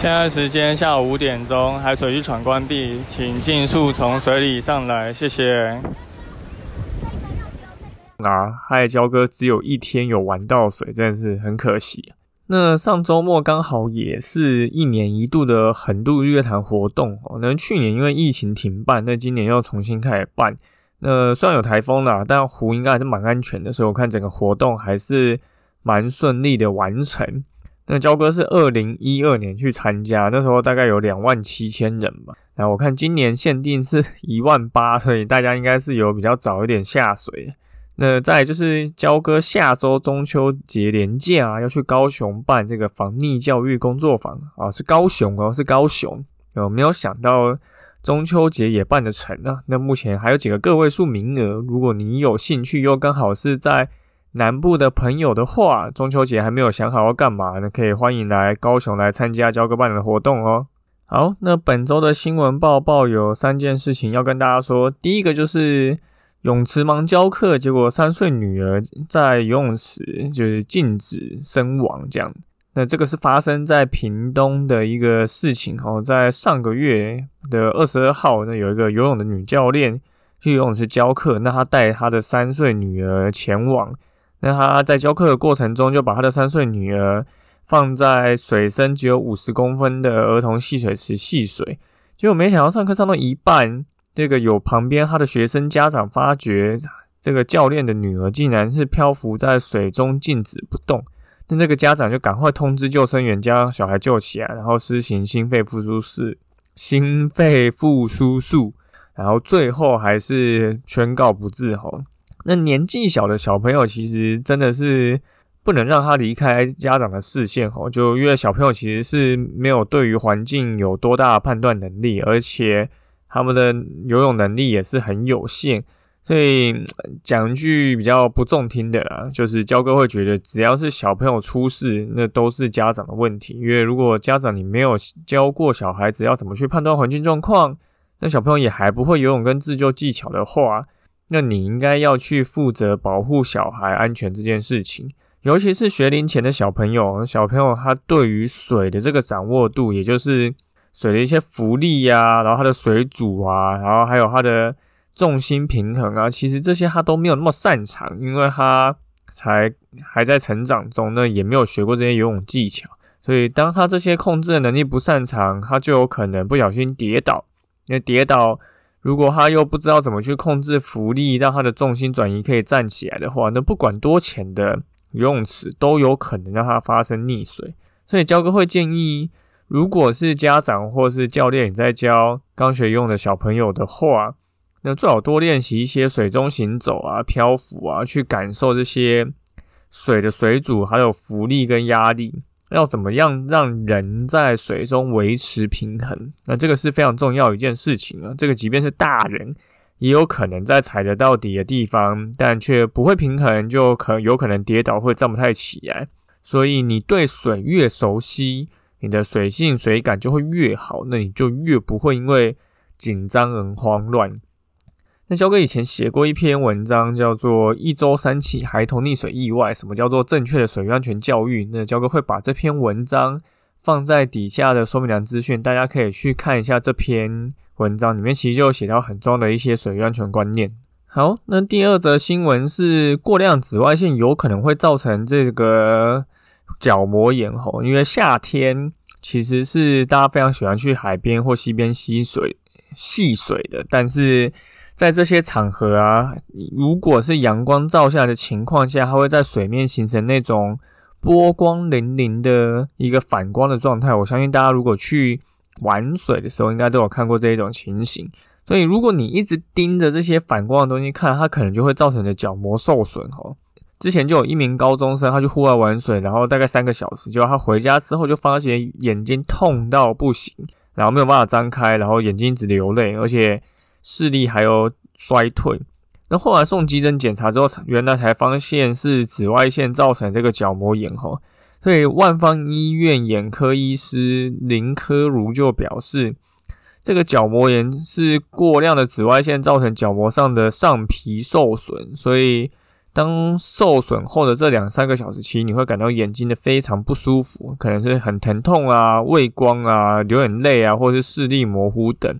现在时间下午五点钟，海水浴场关闭，请尽速从水里上来，谢谢。啊，嗨，焦哥，只有一天有玩到水，真的是很可惜。那上周末刚好也是一年一度的横渡日月潭活动哦。那去年因为疫情停办，那今年又重新开始办。那虽然有台风啦，但湖应该还是蛮安全的，所以我看整个活动还是蛮顺利的完成。那焦哥是二零一二年去参加，那时候大概有两万七千人吧。那我看今年限定是 一万八，所以大家应该是有比较早一点下水。那再就是焦哥下周中秋节连假要去高雄办这个防溺教育工作坊啊，是高雄哦，是高雄。有没有想到中秋节也办得成啊？那目前还有几个个位数名额，如果你有兴趣，又刚好是在。南部的朋友的话，中秋节还没有想好要干嘛呢？可以欢迎来高雄来参加交个伴的活动哦。好，那本周的新闻报报有三件事情要跟大家说。第一个就是泳池忙教课，结果三岁女儿在游泳池就是禁止身亡这样。那这个是发生在屏东的一个事情哦，在上个月的二十二号，那有一个游泳的女教练去游泳池教课，那她带她的三岁女儿前往。那他在教课的过程中，就把他的三岁女儿放在水深只有五十公分的儿童戏水池戏水，结果没想到上课上到一半，这个有旁边他的学生家长发觉，这个教练的女儿竟然是漂浮在水中静止不动，那这个家长就赶快通知救生员将小孩救起来，然后施行心肺复苏式心肺复苏术，然后最后还是宣告不治吼。那年纪小的小朋友，其实真的是不能让他离开家长的视线哦。就因为小朋友其实是没有对于环境有多大的判断能力，而且他们的游泳能力也是很有限。所以讲一句比较不中听的啦，就是焦哥会觉得，只要是小朋友出事，那都是家长的问题。因为如果家长你没有教过小孩子要怎么去判断环境状况，那小朋友也还不会游泳跟自救技巧的话。那你应该要去负责保护小孩安全这件事情，尤其是学龄前的小朋友，小朋友他对于水的这个掌握度，也就是水的一些浮力呀，然后它的水阻啊，然后还有它的重心平衡啊，其实这些他都没有那么擅长，因为他才还在成长中，那也没有学过这些游泳技巧，所以当他这些控制的能力不擅长，他就有可能不小心跌倒，那跌倒。如果他又不知道怎么去控制浮力，让他的重心转移可以站起来的话，那不管多浅的游泳池都有可能让他发生溺水。所以焦哥会建议，如果是家长或是教练在教刚学游泳的小朋友的话，那最好多练习一些水中行走啊、漂浮啊，去感受这些水的水阻还有浮力跟压力。要怎么样让人在水中维持平衡？那这个是非常重要一件事情啊！这个即便是大人，也有可能在踩得到底的地方，但却不会平衡，就可有可能跌倒或站不太起来。所以你对水越熟悉，你的水性水感就会越好，那你就越不会因为紧张而慌乱。那焦哥以前写过一篇文章，叫做《一周三起孩童溺水意外》，什么叫做正确的水域安全教育？那焦哥会把这篇文章放在底下的说明栏资讯，大家可以去看一下这篇文章，里面其实就写到很重要的一些水域安全观念。好，那第二则新闻是过量紫外线有可能会造成这个角膜炎吼，因为夏天其实是大家非常喜欢去海边或溪边吸水、戏水的，但是在这些场合啊，如果是阳光照下的情况下，它会在水面形成那种波光粼粼的一个反光的状态。我相信大家如果去玩水的时候，应该都有看过这一种情形。所以，如果你一直盯着这些反光的东西看，它可能就会造成你的角膜受损哦。之前就有一名高中生，他去户外玩水，然后大概三个小时，结果他回家之后就发现眼睛痛到不行，然后没有办法张开，然后眼睛一直流泪，而且视力还有衰退。那后来送急诊检查之后，原来才发现是紫外线造成这个角膜炎哈。所以万方医院眼科医师林科如就表示，这个角膜炎是过量的紫外线造成角膜上的上皮受损，所以当受损后的这两三个小时期，你会感到眼睛的非常不舒服，可能是很疼痛啊、畏光啊、流眼泪啊，或者是视力模糊等。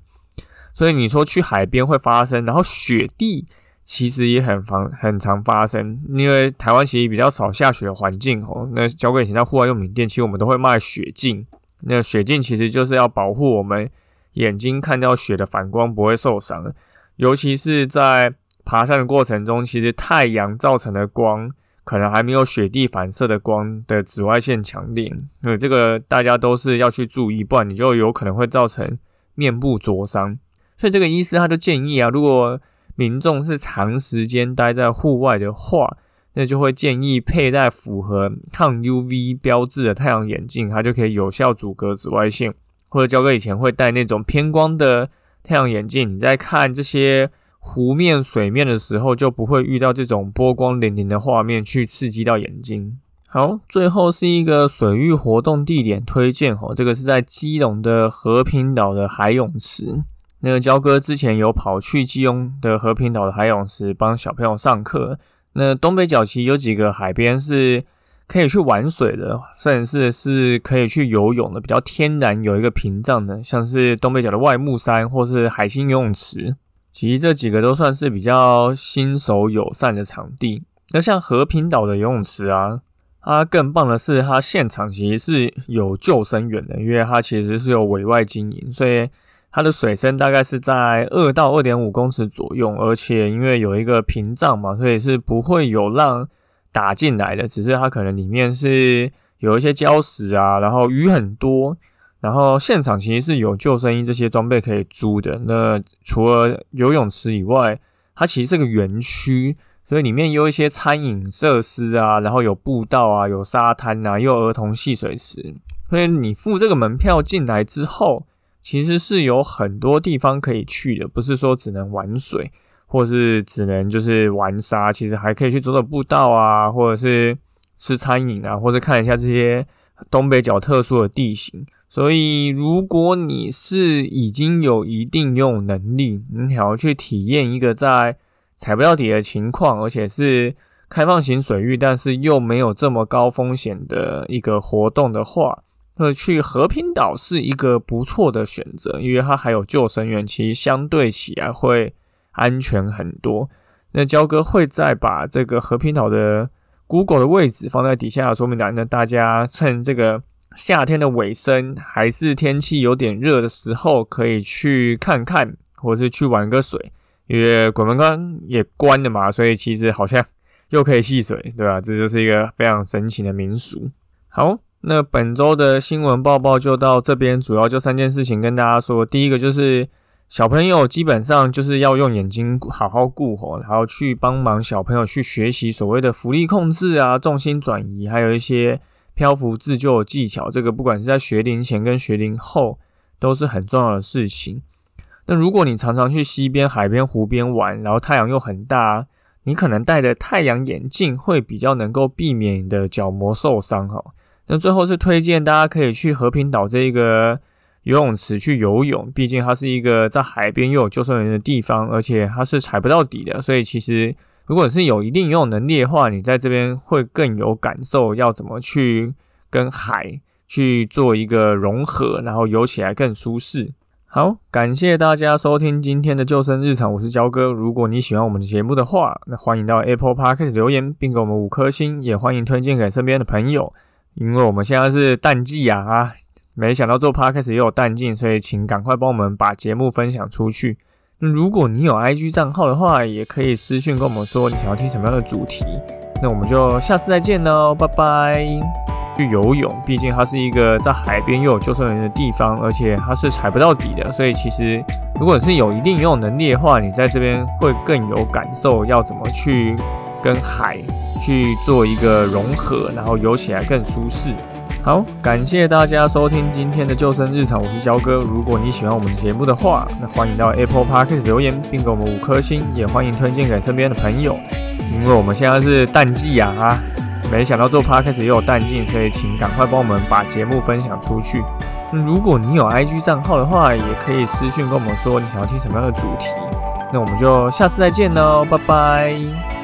所以你说去海边会发生，然后雪地。其实也很常很常发生，因为台湾其实比较少下雪的环境哦。那交给以前在户外用品店，其实我们都会卖雪镜。那雪镜其实就是要保护我们眼睛看到雪的反光不会受伤，尤其是在爬山的过程中，其实太阳造成的光可能还没有雪地反射的光的紫外线强烈。所以这个大家都是要去注意，不然你就有可能会造成面部灼伤。所以这个医师他就建议啊，如果民众是长时间待在户外的话，那就会建议佩戴符合抗 UV 标志的太阳眼镜，它就可以有效阻隔紫外线。或者交哥以前会戴那种偏光的太阳眼镜，你在看这些湖面水面的时候，就不会遇到这种波光粼粼的画面去刺激到眼睛。好，最后是一个水域活动地点推荐哦，这个是在基隆的和平岛的海泳池。那个焦哥之前有跑去基隆的和平岛的海泳池帮小朋友上课。那东北角其实有几个海边是可以去玩水的，甚至是可以去游泳的，比较天然有一个屏障的，像是东北角的外木山或是海星游泳池。其实这几个都算是比较新手友善的场地。那像和平岛的游泳池啊，它更棒的是它现场其实是有救生员的，因为它其实是有委外经营，所以。它的水深大概是在二到二点五公尺左右，而且因为有一个屏障嘛，所以是不会有浪打进来的。只是它可能里面是有一些礁石啊，然后鱼很多，然后现场其实是有救生衣这些装备可以租的。那除了游泳池以外，它其实是个园区，所以里面有一些餐饮设施啊，然后有步道啊，有沙滩啊，又有儿童戏水池。所以你付这个门票进来之后。其实是有很多地方可以去的，不是说只能玩水，或是只能就是玩沙，其实还可以去走走步道啊，或者是吃餐饮啊，或者看一下这些东北角特殊的地形。所以，如果你是已经有一定游泳能力，你想要去体验一个在踩不到底的情况，而且是开放型水域，但是又没有这么高风险的一个活动的话，呃，去和平岛是一个不错的选择，因为它还有救生员，其实相对起来会安全很多。那焦哥会再把这个和平岛的 Google 的位置放在底下说明栏，那大家趁这个夏天的尾声，还是天气有点热的时候，可以去看看，或是去玩个水。因为鬼门关也关了嘛，所以其实好像又可以戏水，对吧？这就是一个非常神奇的民俗。好。那本周的新闻报报就到这边，主要就三件事情跟大家说。第一个就是小朋友基本上就是要用眼睛好好顾吼，然后去帮忙小朋友去学习所谓的浮力控制啊、重心转移，还有一些漂浮自救技巧。这个不管是在学龄前跟学龄后都是很重要的事情。那如果你常常去溪边、海边、湖边玩，然后太阳又很大，你可能戴的太阳眼镜会比较能够避免你的角膜受伤哈。那最后是推荐大家可以去和平岛这一个游泳池去游泳，毕竟它是一个在海边又有救生员的地方，而且它是踩不到底的，所以其实如果你是有一定游泳能力的话，你在这边会更有感受，要怎么去跟海去做一个融合，然后游起来更舒适。好，感谢大家收听今天的救生日常，我是焦哥。如果你喜欢我们的节目的话，那欢迎到 Apple Podcast 留言，并给我们五颗星，也欢迎推荐给身边的朋友。因为我们现在是淡季呀啊，没想到做 podcast 也有淡季，所以请赶快帮我们把节目分享出去。那如果你有 IG 账号的话，也可以私信跟我们说你想要听什么样的主题。那我们就下次再见喽，拜拜。去游泳，毕竟它是一个在海边又有救生员的地方，而且它是踩不到底的，所以其实如果你是有一定游泳能力的话，你在这边会更有感受，要怎么去跟海。去做一个融合，然后游起来更舒适。好，感谢大家收听今天的救生日常，我是焦哥。如果你喜欢我们的节目的话，那欢迎到 Apple Podcast 留言，并给我们五颗星，也欢迎推荐给身边的朋友。因为我们现在是淡季呀，啊，没想到做 Podcast 也有淡季，所以请赶快帮我们把节目分享出去。如果你有 IG 账号的话，也可以私讯跟我们说你想要听什么样的主题。那我们就下次再见喽，拜拜。